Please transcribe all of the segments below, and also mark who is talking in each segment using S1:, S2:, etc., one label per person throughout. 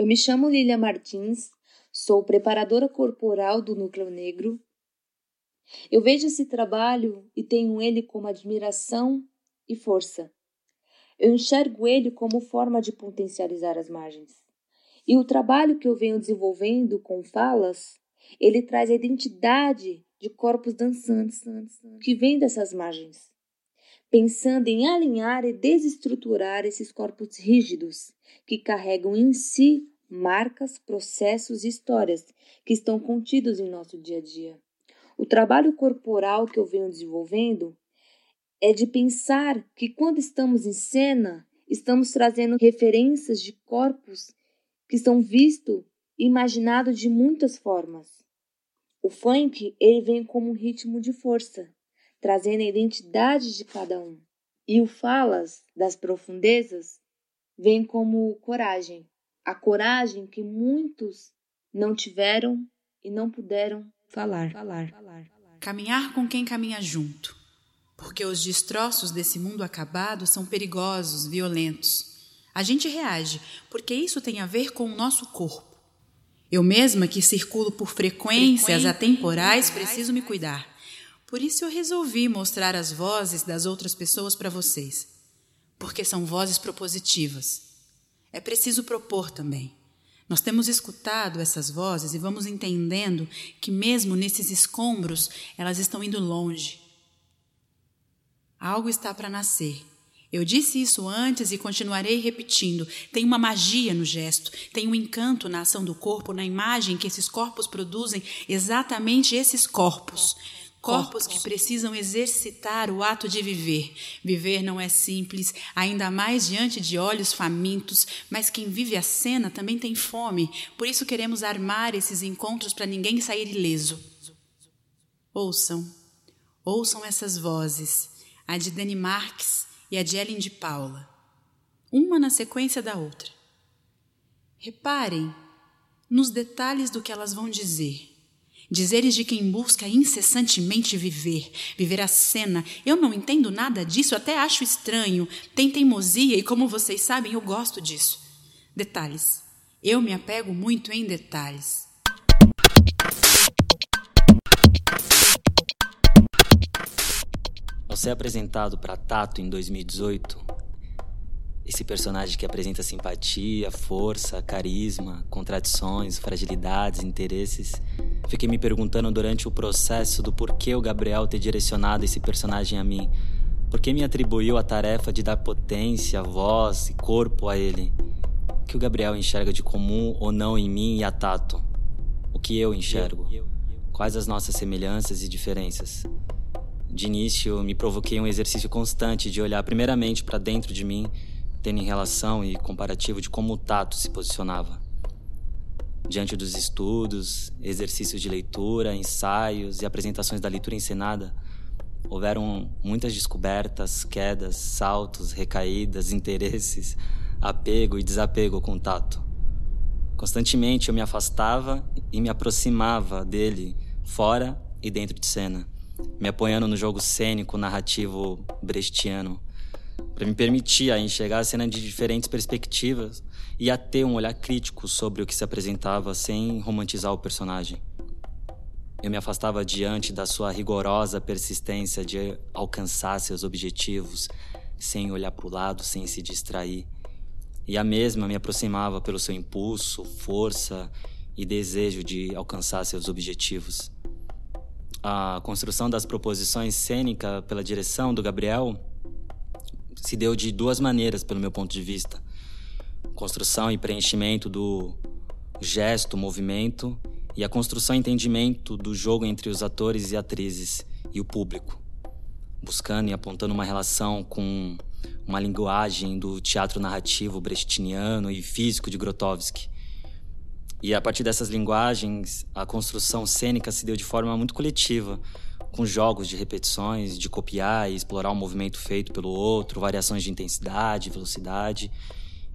S1: Eu me chamo Lilia Martins, sou preparadora corporal do Núcleo Negro. Eu vejo esse trabalho e tenho ele como admiração e força. Eu enxergo ele como forma de potencializar as margens. E o trabalho que eu venho desenvolvendo com falas, ele traz a identidade de corpos dançantes que vêm dessas margens, pensando em alinhar e desestruturar esses corpos rígidos que carregam em si marcas, processos e histórias que estão contidos em nosso dia a dia. O trabalho corporal que eu venho desenvolvendo é de pensar que quando estamos em cena, estamos trazendo referências de corpos que são vistos e imaginados de muitas formas. O funk, ele vem como um ritmo de força, trazendo a identidade de cada um. E o falas das profundezas vem como coragem, a coragem que muitos não tiveram e não puderam falar. falar.
S2: Caminhar com quem caminha junto, porque os destroços desse mundo acabado são perigosos, violentos. A gente reage, porque isso tem a ver com o nosso corpo. Eu mesma, que circulo por frequências atemporais, preciso me cuidar. Por isso eu resolvi mostrar as vozes das outras pessoas para vocês, porque são vozes propositivas. É preciso propor também. Nós temos escutado essas vozes e vamos entendendo que, mesmo nesses escombros, elas estão indo longe. Algo está para nascer. Eu disse isso antes e continuarei repetindo. Tem uma magia no gesto, tem um encanto na ação do corpo, na imagem que esses corpos produzem, exatamente esses corpos. Corpos que precisam exercitar o ato de viver. Viver não é simples, ainda mais diante de olhos famintos, mas quem vive a cena também tem fome, por isso queremos armar esses encontros para ninguém sair ileso. Ouçam, ouçam essas vozes, a de Dani Marques e a de Ellen de Paula, uma na sequência da outra. Reparem nos detalhes do que elas vão dizer. Dizeres de quem busca incessantemente viver, viver a cena. Eu não entendo nada disso, até acho estranho. Tem teimosia e, como vocês sabem, eu gosto disso. Detalhes. Eu me apego muito em detalhes.
S3: Ao ser apresentado para Tato em 2018, esse personagem que apresenta simpatia, força, carisma, contradições, fragilidades, interesses. Fiquei me perguntando durante o processo do porquê o Gabriel ter direcionado esse personagem a mim. Por que me atribuiu a tarefa de dar potência, voz e corpo a ele? O que o Gabriel enxerga de comum ou não em mim e a Tato? O que eu enxergo? Quais as nossas semelhanças e diferenças? De início, me provoquei um exercício constante de olhar primeiramente para dentro de mim tendo em relação e comparativo de como o tato se posicionava. Diante dos estudos, exercícios de leitura, ensaios e apresentações da leitura encenada, houveram muitas descobertas, quedas, saltos, recaídas, interesses, apego e desapego com o tato. Constantemente eu me afastava e me aproximava dele, fora e dentro de cena, me apoiando no jogo cênico narrativo brechtiano para me permitir a enxergar a cena de diferentes perspectivas e a ter um olhar crítico sobre o que se apresentava sem romantizar o personagem. Eu me afastava diante da sua rigorosa persistência de alcançar seus objetivos, sem olhar para o lado, sem se distrair. E a mesma me aproximava pelo seu impulso, força e desejo de alcançar seus objetivos. A construção das proposições cênicas pela direção do Gabriel se deu de duas maneiras, pelo meu ponto de vista: construção e preenchimento do gesto, movimento, e a construção e entendimento do jogo entre os atores e atrizes e o público, buscando e apontando uma relação com uma linguagem do teatro narrativo brechtiniano e físico de Grotowski. E a partir dessas linguagens, a construção cênica se deu de forma muito coletiva, com jogos de repetições, de copiar e explorar o um movimento feito pelo outro, variações de intensidade, velocidade,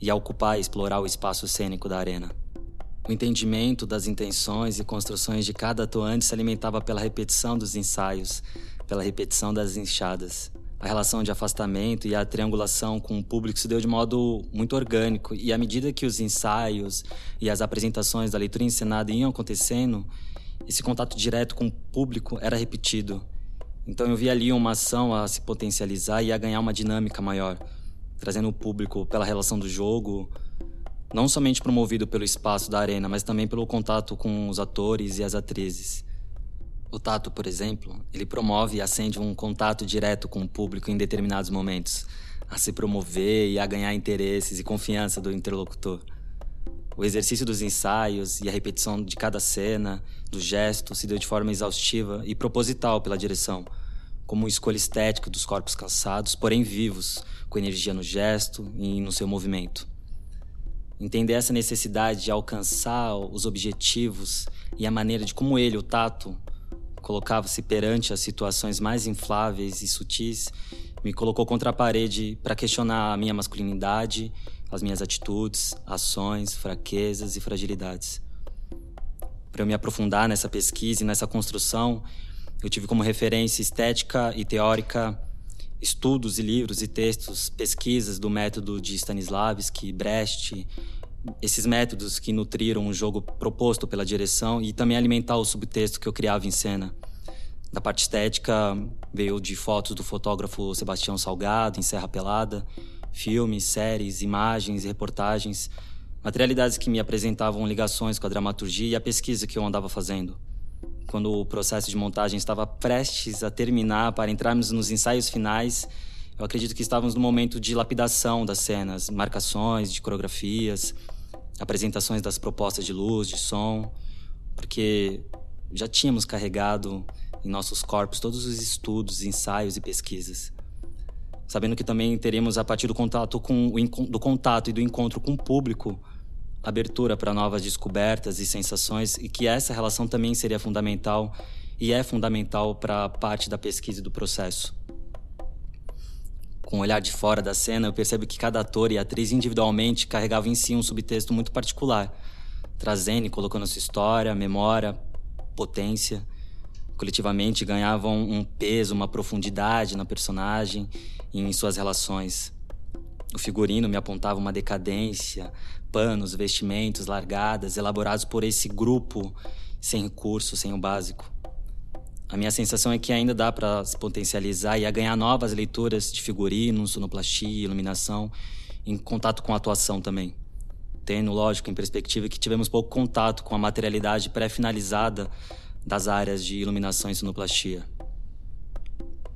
S3: e a ocupar e explorar o espaço cênico da arena. O entendimento das intenções e construções de cada atuante se alimentava pela repetição dos ensaios, pela repetição das enxadas, a relação de afastamento e a triangulação com o público se deu de modo muito orgânico. E à medida que os ensaios e as apresentações da leitura encenada iam acontecendo, esse contato direto com o público era repetido. Então eu vi ali uma ação a se potencializar e a ganhar uma dinâmica maior, trazendo o público pela relação do jogo, não somente promovido pelo espaço da arena, mas também pelo contato com os atores e as atrizes. O tato, por exemplo, ele promove e acende um contato direto com o público em determinados momentos, a se promover e a ganhar interesses e confiança do interlocutor. O exercício dos ensaios e a repetição de cada cena, do gesto, se deu de forma exaustiva e proposital pela direção, como escolha estética dos corpos calçados, porém vivos, com energia no gesto e no seu movimento. Entender essa necessidade de alcançar os objetivos e a maneira de como ele, o tato, colocava-se perante as situações mais infláveis e sutis, me colocou contra a parede para questionar a minha masculinidade, as minhas atitudes, ações, fraquezas e fragilidades. Para eu me aprofundar nessa pesquisa e nessa construção, eu tive como referência estética e teórica estudos e livros e textos, pesquisas do método de Stanislavski, Brecht, esses métodos que nutriram o jogo proposto pela direção e também alimentar o subtexto que eu criava em cena. Da parte estética, veio de fotos do fotógrafo Sebastião Salgado, em Serra Pelada, filmes, séries, imagens reportagens, materialidades que me apresentavam ligações com a dramaturgia e a pesquisa que eu andava fazendo. Quando o processo de montagem estava prestes a terminar para entrarmos nos ensaios finais, eu acredito que estávamos no momento de lapidação das cenas, marcações de coreografias, apresentações das propostas de luz, de som, porque já tínhamos carregado em nossos corpos todos os estudos, ensaios e pesquisas. Sabendo que também teremos, a partir do contato, com do contato e do encontro com o público, abertura para novas descobertas e sensações, e que essa relação também seria fundamental e é fundamental para parte da pesquisa e do processo com o olhar de fora da cena, eu percebo que cada ator e atriz individualmente carregava em si um subtexto muito particular, trazendo e colocando sua história, memória, potência. Coletivamente ganhavam um peso, uma profundidade na personagem e em suas relações. O figurino me apontava uma decadência, panos, vestimentos, largadas, elaborados por esse grupo sem recurso, sem o básico. A minha sensação é que ainda dá para se potencializar e a ganhar novas leituras de figurino, sonoplastia, iluminação, em contato com a atuação também. Tendo, lógico, em perspectiva que tivemos pouco contato com a materialidade pré-finalizada das áreas de iluminação e sonoplastia.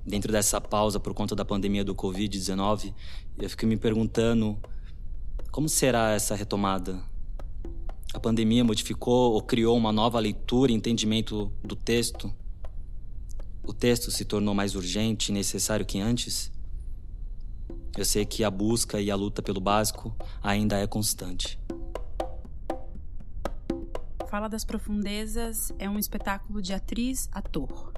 S3: Dentro dessa pausa por conta da pandemia do Covid-19, eu fiquei me perguntando como será essa retomada? A pandemia modificou ou criou uma nova leitura e entendimento do texto? o texto se tornou mais urgente e necessário que antes? Eu sei que a busca e a luta pelo básico ainda é constante.
S2: Fala das Profundezas é um espetáculo de atriz-ator.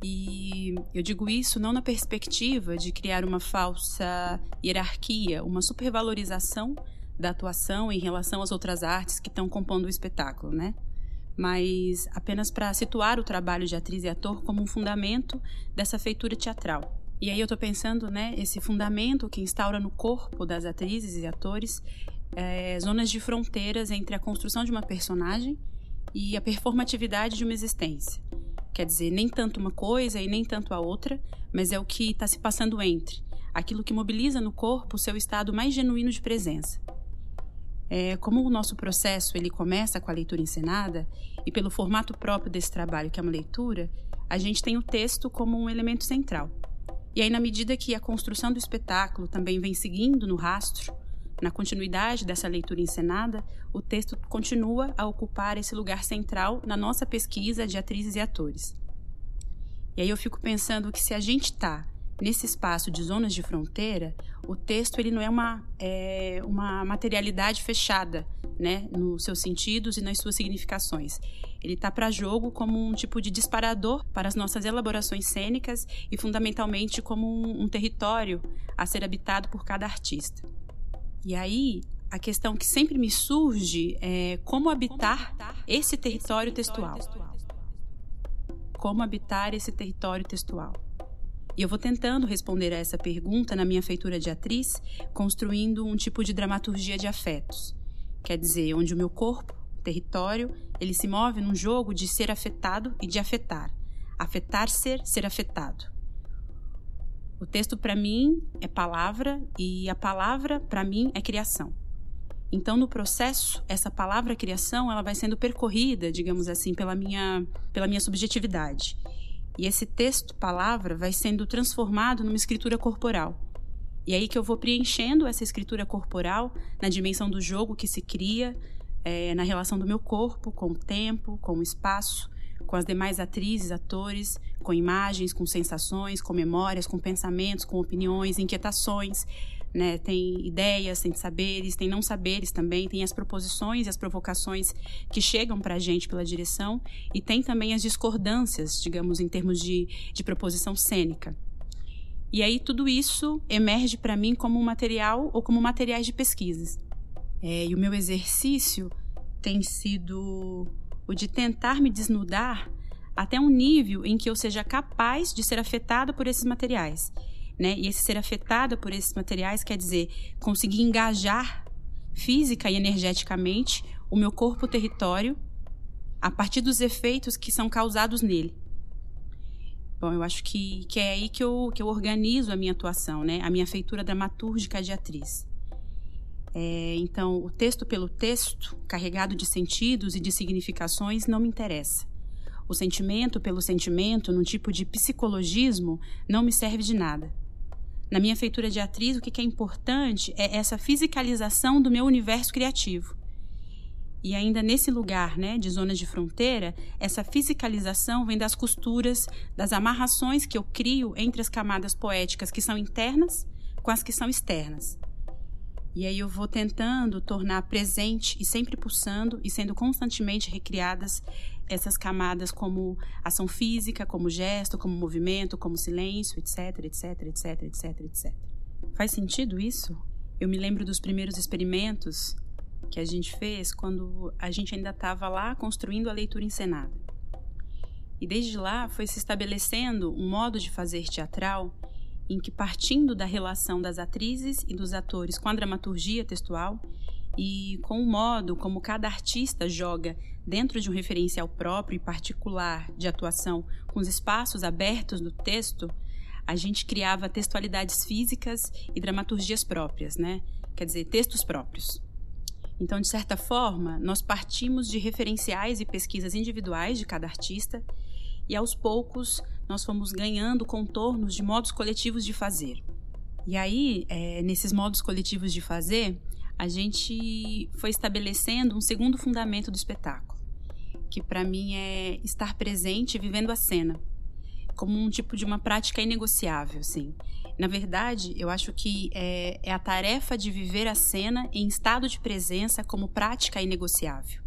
S2: E eu digo isso não na perspectiva de criar uma falsa hierarquia, uma supervalorização da atuação em relação às outras artes que estão compondo o espetáculo, né? mas apenas para situar o trabalho de atriz e ator como um fundamento dessa feitura teatral. E aí eu estou pensando, né, esse fundamento que instaura no corpo das atrizes e atores é, zonas de fronteiras entre a construção de uma personagem e a performatividade de uma existência. Quer dizer, nem tanto uma coisa e nem tanto a outra, mas é o que está se passando entre, aquilo que mobiliza no corpo o seu estado mais genuíno de presença. É, como o nosso processo ele começa com a leitura encenada e pelo formato próprio desse trabalho, que é uma leitura, a gente tem o texto como um elemento central. E aí, na medida que a construção do espetáculo também vem seguindo no rastro, na continuidade dessa leitura encenada, o texto continua a ocupar esse lugar central na nossa pesquisa de atrizes e atores. E aí eu fico pensando que se a gente está nesse espaço de zonas de fronteira, o texto ele não é uma, é uma materialidade fechada, né, nos seus sentidos e nas suas significações. Ele está para jogo como um tipo de disparador para as nossas elaborações cênicas e fundamentalmente como um, um território a ser habitado por cada artista. E aí a questão que sempre me surge é como habitar, como habitar esse território, esse textual. textual. Como habitar esse território textual. E eu vou tentando responder a essa pergunta na minha feitura de atriz, construindo um tipo de dramaturgia de afetos. Quer dizer, onde o meu corpo, território, ele se move num jogo de ser afetado e de afetar. Afetar ser, ser afetado. O texto para mim é palavra e a palavra para mim é criação. Então, no processo, essa palavra criação, ela vai sendo percorrida, digamos assim, pela minha, pela minha subjetividade. E esse texto, palavra, vai sendo transformado numa escritura corporal. E aí que eu vou preenchendo essa escritura corporal na dimensão do jogo que se cria, é, na relação do meu corpo com o tempo, com o espaço, com as demais atrizes, atores, com imagens, com sensações, com memórias, com pensamentos, com opiniões, inquietações, né? Tem ideias, tem saberes, tem não saberes também, tem as proposições e as provocações que chegam para a gente pela direção e tem também as discordâncias, digamos, em termos de, de proposição cênica. E aí tudo isso emerge para mim como material ou como materiais de pesquisas. É, e o meu exercício tem sido o de tentar me desnudar até um nível em que eu seja capaz de ser afetada por esses materiais né? E esse ser afetada por esses materiais quer dizer conseguir engajar física e energeticamente o meu corpo território a partir dos efeitos que são causados nele. Bom, eu acho que, que é aí que eu, que eu organizo a minha atuação, né? A minha feitura dramatúrgica de atriz. É, então, o texto pelo texto, carregado de sentidos e de significações, não me interessa. O sentimento pelo sentimento, num tipo de psicologismo, não me serve de nada. Na minha feitura de atriz, o que é importante é essa fisicalização do meu universo criativo. E ainda nesse lugar, né, de zona de fronteira, essa fisicalização vem das costuras, das amarrações que eu crio entre as camadas poéticas que são internas com as que são externas. E aí eu vou tentando tornar presente e sempre pulsando e sendo constantemente recriadas essas camadas como ação física, como gesto, como movimento, como silêncio, etc, etc, etc, etc, etc. Faz sentido isso? Eu me lembro dos primeiros experimentos que a gente fez quando a gente ainda estava lá construindo a leitura encenada. E desde lá foi se estabelecendo um modo de fazer teatral em que, partindo da relação das atrizes e dos atores com a dramaturgia textual e com o modo como cada artista joga dentro de um referencial próprio e particular de atuação com os espaços abertos do texto, a gente criava textualidades físicas e dramaturgias próprias, né? Quer dizer, textos próprios. Então, de certa forma, nós partimos de referenciais e pesquisas individuais de cada artista e aos poucos nós fomos ganhando contornos de modos coletivos de fazer. E aí, é, nesses modos coletivos de fazer, a gente foi estabelecendo um segundo fundamento do espetáculo, que para mim é estar presente vivendo a cena, como um tipo de uma prática inegociável, assim. Na verdade, eu acho que é, é a tarefa de viver a cena em estado de presença como prática inegociável.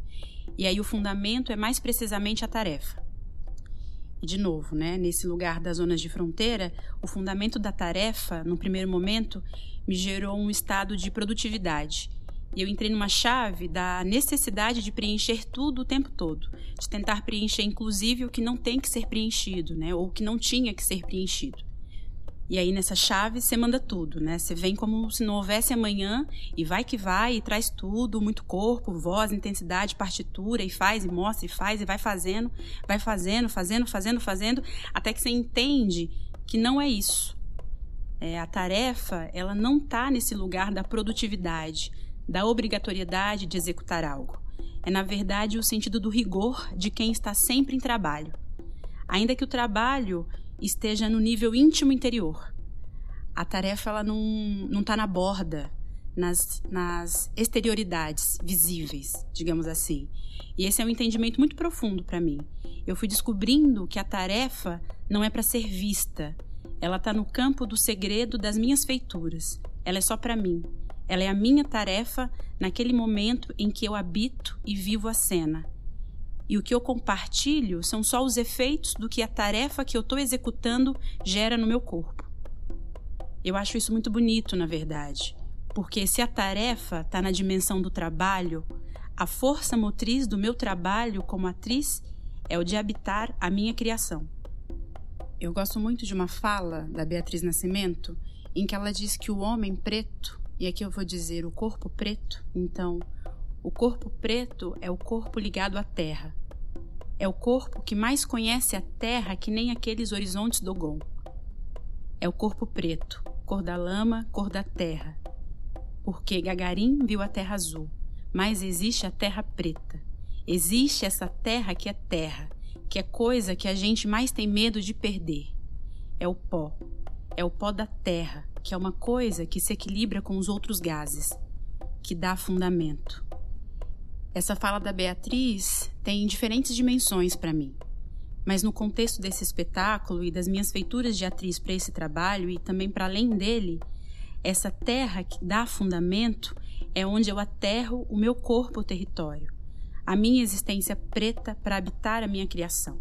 S2: E aí o fundamento é mais precisamente a tarefa. E, de novo, né, nesse lugar das zonas de fronteira, o fundamento da tarefa, no primeiro momento, me gerou um estado de produtividade. E eu entrei numa chave da necessidade de preencher tudo o tempo todo, de tentar preencher, inclusive, o que não tem que ser preenchido, né, ou o que não tinha que ser preenchido. E aí nessa chave você manda tudo, né? Você vem como se não houvesse amanhã e vai que vai e traz tudo, muito corpo, voz, intensidade, partitura e faz e mostra e faz e vai fazendo, vai fazendo, fazendo, fazendo, fazendo, até que você entende que não é isso. É, a tarefa, ela não está nesse lugar da produtividade, da obrigatoriedade de executar algo. É na verdade o sentido do rigor de quem está sempre em trabalho. Ainda que o trabalho esteja no nível íntimo interior. A tarefa ela não está na borda, nas, nas exterioridades visíveis, digamos assim. E esse é um entendimento muito profundo para mim. Eu fui descobrindo que a tarefa não é para ser vista. Ela está no campo do segredo das minhas feituras. Ela é só para mim. Ela é a minha tarefa naquele momento em que eu habito e vivo a cena. E o que eu compartilho são só os efeitos do que a tarefa que eu estou executando gera no meu corpo. Eu acho isso muito bonito, na verdade, porque se a tarefa está na dimensão do trabalho, a força motriz do meu trabalho como atriz é o de habitar a minha criação. Eu gosto muito de uma fala da Beatriz Nascimento em que ela diz que o homem preto, e aqui eu vou dizer o corpo preto, então, o corpo preto é o corpo ligado à terra. É o corpo que mais conhece a terra que nem aqueles horizontes do Gon. É o corpo preto, cor da lama, cor da terra. Porque Gagarin viu a terra azul, mas existe a terra preta. Existe essa terra que é terra, que é coisa que a gente mais tem medo de perder. É o pó. É o pó da terra, que é uma coisa que se equilibra com os outros gases, que dá fundamento. Essa fala da Beatriz tem diferentes dimensões para mim. Mas no contexto desse espetáculo e das minhas feituras de atriz para esse trabalho e também para além dele, essa terra que dá fundamento é onde eu aterro o meu corpo o território a minha existência preta para habitar a minha criação.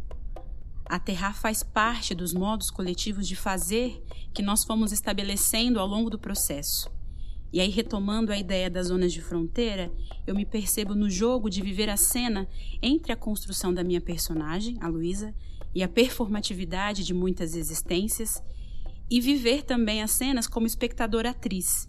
S2: Aterrar faz parte dos modos coletivos de fazer que nós fomos estabelecendo ao longo do processo. E aí, retomando a ideia das zonas de fronteira, eu me percebo no jogo de viver a cena entre a construção da minha personagem, a Luísa, e a performatividade de muitas existências, e viver também as cenas como espectadora-atriz,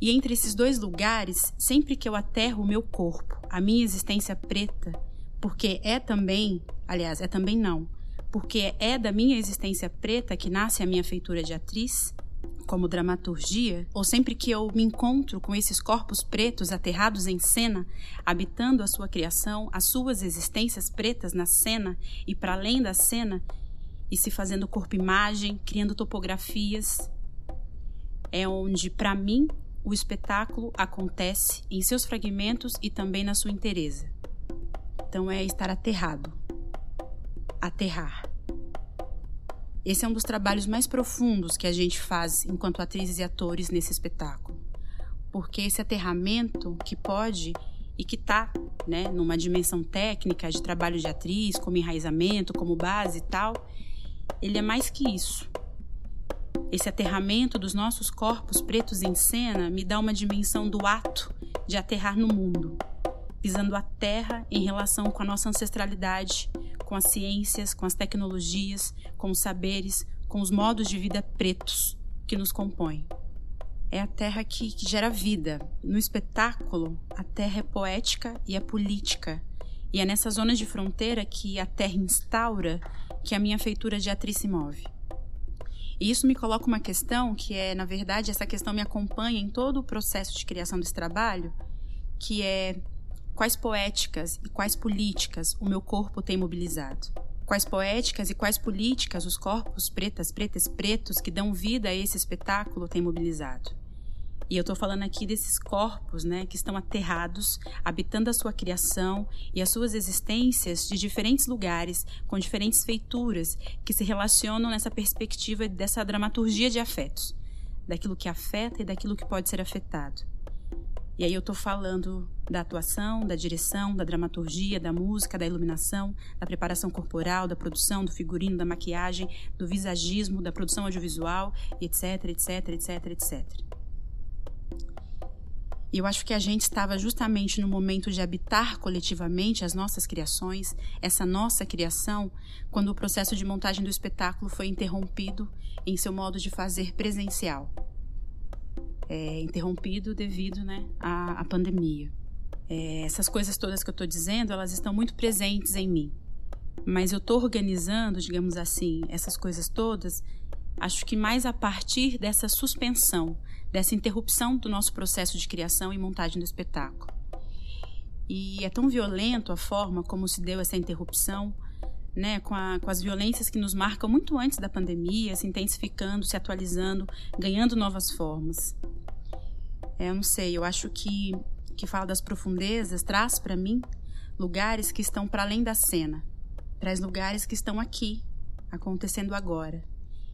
S2: e entre esses dois lugares, sempre que eu aterro o meu corpo, a minha existência preta, porque é também, aliás, é também não, porque é da minha existência preta que nasce a minha feitura de atriz, como dramaturgia, ou sempre que eu me encontro com esses corpos pretos aterrados em cena, habitando a sua criação, as suas existências pretas na cena e para além da cena, e se fazendo corpo-imagem, criando topografias, é onde, para mim, o espetáculo acontece em seus fragmentos e também na sua inteireza. Então é estar aterrado. Aterrar. Esse é um dos trabalhos mais profundos que a gente faz enquanto atrizes e atores nesse espetáculo. Porque esse aterramento que pode e que está né, numa dimensão técnica de trabalho de atriz, como enraizamento, como base e tal, ele é mais que isso. Esse aterramento dos nossos corpos pretos em cena me dá uma dimensão do ato de aterrar no mundo, pisando a terra em relação com a nossa ancestralidade, com as ciências, com as tecnologias, com os saberes, com os modos de vida pretos que nos compõem. É a terra que, que gera vida. No espetáculo, a terra é poética e é política. E é nessas zonas de fronteira que a terra instaura que a minha feitura de atriz se move. E isso me coloca uma questão que é, na verdade, essa questão me acompanha em todo o processo de criação desse trabalho, que é quais poéticas e quais políticas o meu corpo tem mobilizado. Quais poéticas e quais políticas os corpos pretas, pretas, pretos que dão vida a esse espetáculo têm mobilizado. E eu estou falando aqui desses corpos, né, que estão aterrados, habitando a sua criação e as suas existências de diferentes lugares, com diferentes feituras, que se relacionam nessa perspectiva dessa dramaturgia de afetos, daquilo que afeta e daquilo que pode ser afetado. E aí eu estou falando da atuação, da direção, da dramaturgia, da música, da iluminação, da preparação corporal, da produção, do figurino, da maquiagem, do visagismo, da produção audiovisual, etc, etc, etc, etc. E eu acho que a gente estava justamente no momento de habitar coletivamente as nossas criações, essa nossa criação, quando o processo de montagem do espetáculo foi interrompido em seu modo de fazer presencial. É, interrompido devido né, à, à pandemia. É, essas coisas todas que eu estou dizendo, elas estão muito presentes em mim. Mas eu estou organizando, digamos assim, essas coisas todas, acho que mais a partir dessa suspensão, dessa interrupção do nosso processo de criação e montagem do espetáculo. E é tão violento a forma como se deu essa interrupção, né, com, a, com as violências que nos marcam muito antes da pandemia, se intensificando, se atualizando, ganhando novas formas. É, eu não sei, eu acho que que fala das profundezas traz para mim lugares que estão para além da cena, traz lugares que estão aqui, acontecendo agora.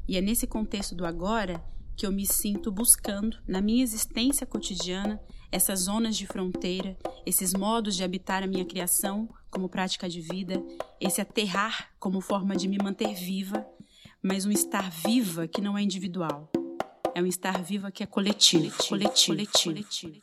S2: E é nesse contexto do agora que eu me sinto buscando na minha existência cotidiana essas zonas de fronteira, esses modos de habitar a minha criação como prática de vida, esse aterrar como forma de me manter viva, mas um estar viva que não é individual. É um estar viva que é coletivo, coletivo, coletivo. coletivo.